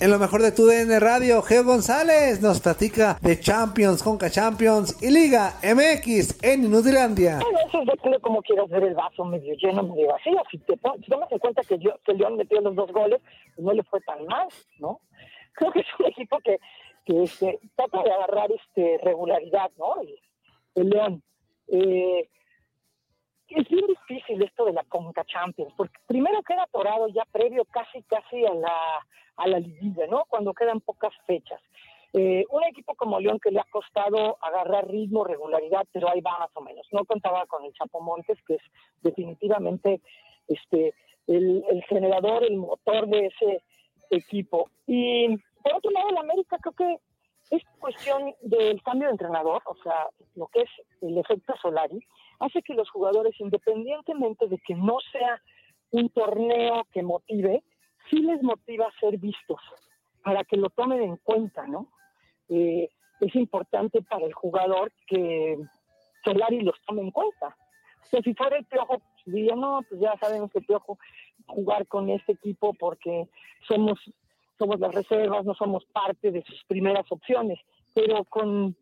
En lo mejor de tu DN Radio, Geo González nos platica de Champions, Conca Champions y Liga MX en Inutilandia. Bueno, eso depende como quieras ver el vaso, medio lleno, medio vacío. Si te tomas en cuenta que, yo, que León metió los dos goles, pues no le fue tan mal, ¿no? Creo que es un equipo que, que este, trata de agarrar este regularidad, ¿no? El, León. Eh, es bien difícil esto de la Conca Champions, porque primero queda atorado ya previo casi casi a la, a la liguilla, ¿no? Cuando quedan pocas fechas. Eh, un equipo como León que le ha costado agarrar ritmo, regularidad, pero ahí va más o menos. No contaba con el Chapo Montes, que es definitivamente este el, el generador, el motor de ese equipo. Y por otro lado, el América creo que es cuestión del cambio de entrenador, o sea, lo que es el efecto Solari, hace que los jugadores, independientemente de que no sea un torneo que motive, sí les motiva a ser vistos, para que lo tomen en cuenta, ¿no? Eh, es importante para el jugador que Solari los tome en cuenta. O si fuera el Piojo, pues, diría, no, pues ya sabemos que Piojo jugar con este equipo porque somos somos las reservas, no somos parte de sus primeras opciones, pero con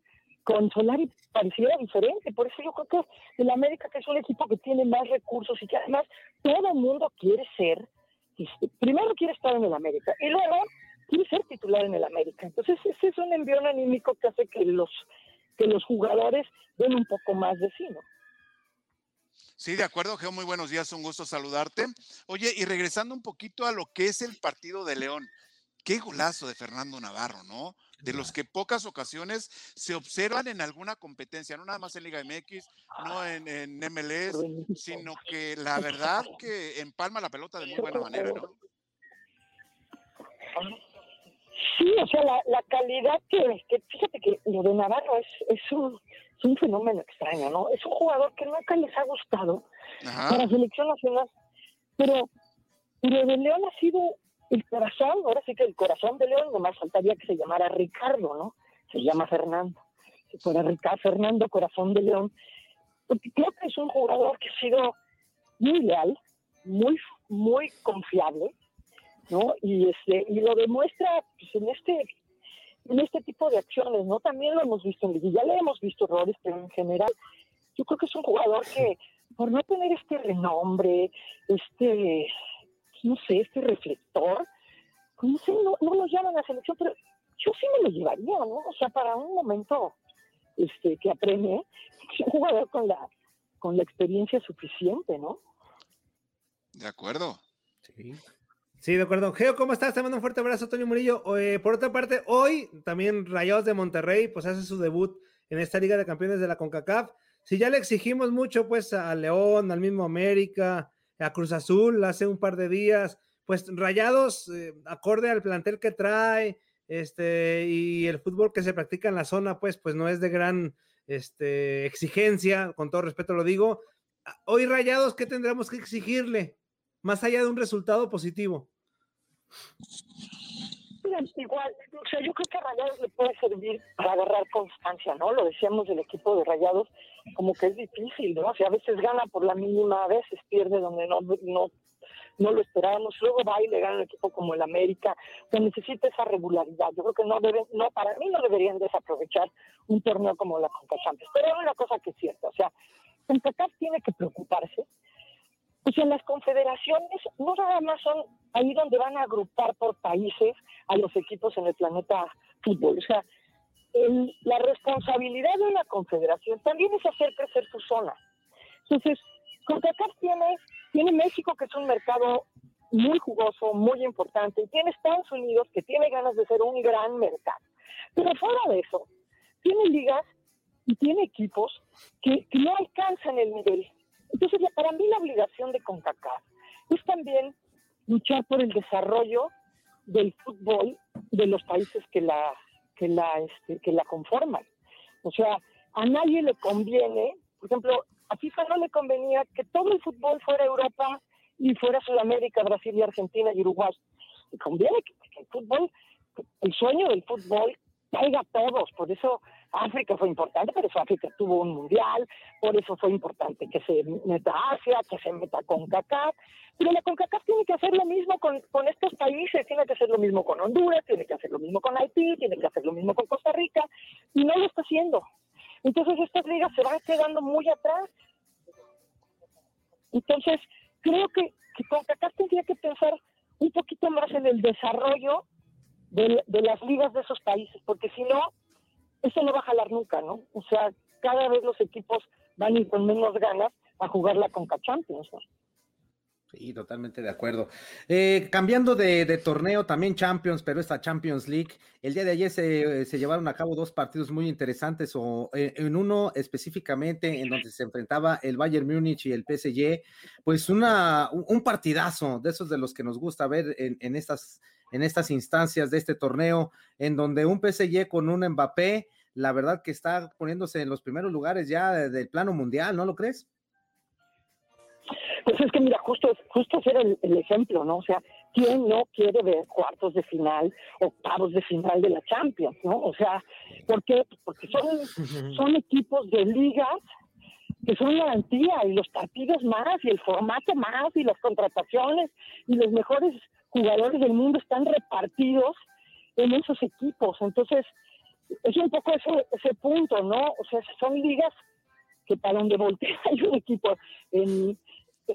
con Solari pareciera diferente, por eso yo creo que el América que es un equipo que tiene más recursos y que además todo el mundo quiere ser, primero quiere estar en el América y luego quiere ser titular en el América. Entonces ese es un envión anímico que hace que los que los jugadores den un poco más de sí, ¿no? Sí, de acuerdo, Geo, muy buenos días, un gusto saludarte. Oye, y regresando un poquito a lo que es el partido de León, qué golazo de Fernando Navarro, ¿no? de los que pocas ocasiones se observan en alguna competencia, no nada más en Liga MX, no en, en MLS, sino que la verdad que empalma la pelota de muy buena manera, ¿no? Sí, o sea, la, la calidad que, que, fíjate que lo de Navarro es, es, un, es un fenómeno extraño, ¿no? Es un jugador que nunca les ha gustado para la selección nacional, pero, pero de León ha sido el corazón, ahora sí que el corazón de León, nomás faltaría que se llamara Ricardo, ¿no? Se llama Fernando. Si fuera Ricardo, Fernando Corazón de León, porque creo que es un jugador que ha sido muy leal, muy, muy confiable, ¿no? Y este, y lo demuestra pues, en este en este tipo de acciones, ¿no? También lo hemos visto en ya le hemos visto errores, pero en general yo creo que es un jugador que por no tener este renombre, este no sé, este reflector, no sé, no, no lo llaman a la selección, pero yo sí me lo llevaría, ¿no? O sea, para un momento este, que apremie, un jugador con la, con la experiencia suficiente, ¿no? De acuerdo. Sí. Sí, de acuerdo. Geo, ¿cómo estás? Te mando un fuerte abrazo, Toño Murillo. Eh, por otra parte, hoy también Rayados de Monterrey, pues hace su debut en esta Liga de Campeones de la CONCACAF. Si ya le exigimos mucho, pues a León, al mismo América, a Cruz Azul hace un par de días, pues Rayados, eh, acorde al plantel que trae, este, y el fútbol que se practica en la zona, pues, pues no es de gran este, exigencia, con todo respeto lo digo. Hoy Rayados, ¿qué tendremos que exigirle? Más allá de un resultado positivo. Igual, o sea, yo creo que Rayados le puede servir para agarrar constancia, ¿no? Lo decíamos del equipo de Rayados, como que es difícil, ¿no? O sea, a veces gana por la mínima, a veces pierde donde no, no, no lo esperábamos, luego va y le gana un equipo como el América, que necesita esa regularidad. Yo creo que no deben, no, para mí no deberían desaprovechar un torneo como la Conca Pero hay una cosa que es cierta, o sea, CONCACAF tiene que preocuparse pues en las confederaciones no nada más son ahí donde van a agrupar por países a los equipos en el planeta fútbol. O sea, la responsabilidad de una confederación también es hacer crecer su zona. Entonces, CONCACAF tiene, tiene México, que es un mercado muy jugoso, muy importante, y tiene Estados Unidos, que tiene ganas de ser un gran mercado. Pero fuera de eso, tiene ligas y tiene equipos que, que no alcanzan el nivel entonces, para mí la obligación de CONCACAF es también luchar por el desarrollo del fútbol de los países que la que la este, que la conforman. O sea, a nadie le conviene, por ejemplo, a FIFA no le convenía que todo el fútbol fuera Europa y fuera Sudamérica, Brasil y Argentina y Uruguay. Le conviene que, que el fútbol, el sueño del fútbol caiga a todos, por eso África fue importante, por eso África tuvo un mundial, por eso fue importante que se meta Asia, que se meta CONCACAF, pero la CONCACAF tiene que hacer lo mismo con, con estos países, tiene que hacer lo mismo con Honduras, tiene que hacer lo mismo con Haití, tiene que hacer lo mismo con Costa Rica, y no lo está haciendo. Entonces estas ligas se van quedando muy atrás. Entonces, creo que, que CONCACAF tendría que pensar un poquito más en el desarrollo de, las ligas de esos países, porque si no, eso no va a jalar nunca, ¿no? O sea, cada vez los equipos van a ir con menos ganas a jugar la Conca Champions, ¿no? Sí, totalmente de acuerdo. Eh, cambiando de, torneo, también Champions, pero esta Champions League, el día de ayer se, llevaron a cabo dos partidos muy interesantes, o en, en, uno específicamente en donde se enfrentaba el Bayern Múnich y el PSG, pues una, un partidazo de esos de los que nos gusta ver en, en estas en estas instancias de este torneo, en donde un PSG con un Mbappé, la verdad que está poniéndose en los primeros lugares ya del plano mundial, ¿no lo crees? Pues es que mira, justo, justo ser el, el, ejemplo, ¿no? O sea, ¿quién no quiere ver cuartos de final, octavos de final de la Champions, ¿no? O sea, ¿por qué? Porque son, son equipos de ligas que son garantía y los partidos más y el formato más y las contrataciones y los mejores jugadores del mundo están repartidos en esos equipos. Entonces, es un poco ese, ese punto, ¿no? O sea, son ligas que para donde voltea hay un equipo, en,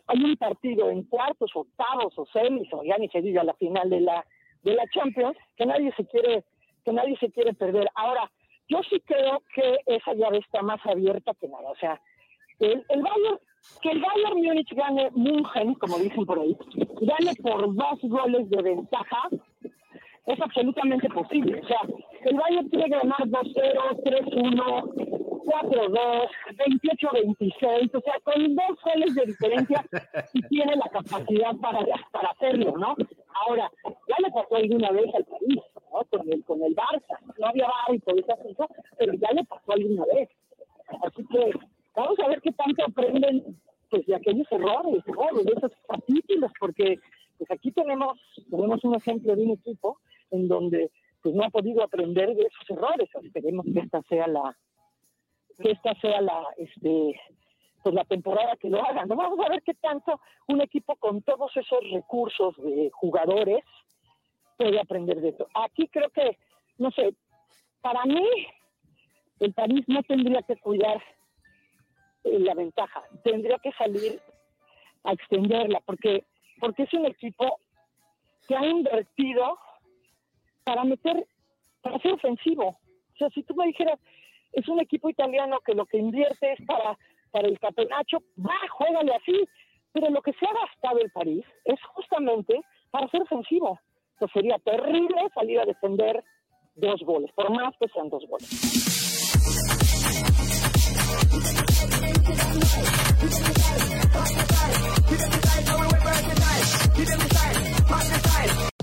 hay un partido en cuartos, octavos o semis, o ya ni se diga la final de la, de la Champions, que nadie se quiere, que nadie se quiere perder. Ahora, yo sí creo que esa llave está más abierta que nada. O sea, el, el Bayern que el Bayern Múnich gane München, como dicen por ahí, gane por dos goles de ventaja, es absolutamente posible. O sea, el Bayern tiene ganar 2-0, 3-1, 4-2, 28-26, o sea, con dos goles de diferencia y tiene la capacidad para, para hacerlo, ¿no? Ahora, ya le pasó alguna vez al país, ¿no? Con el, con el Barça, no había bar y todo eso, pero ya le pasó alguna vez. Así que vamos a ver qué tanto aprenden pues de aquellos errores, errores de esos capítulos, porque pues aquí tenemos, tenemos un ejemplo de un equipo en donde pues no ha podido aprender de esos errores. Esperemos que esta sea la, que esta sea la, este, pues la temporada que lo hagan. Vamos a ver qué tanto un equipo con todos esos recursos de jugadores puede aprender de esto. Aquí creo que, no sé, para mí el París no tendría que cuidar la ventaja. Tendría que salir a extenderla, porque, porque es un equipo que ha invertido para meter, para ser ofensivo. O sea, si tú me dijeras, es un equipo italiano que lo que invierte es para, para el capenacho, va, juégale así. Pero lo que se ha gastado el París es justamente para ser ofensivo. Entonces sería terrible salir a defender dos goles, por más que sean dos goles. Bye.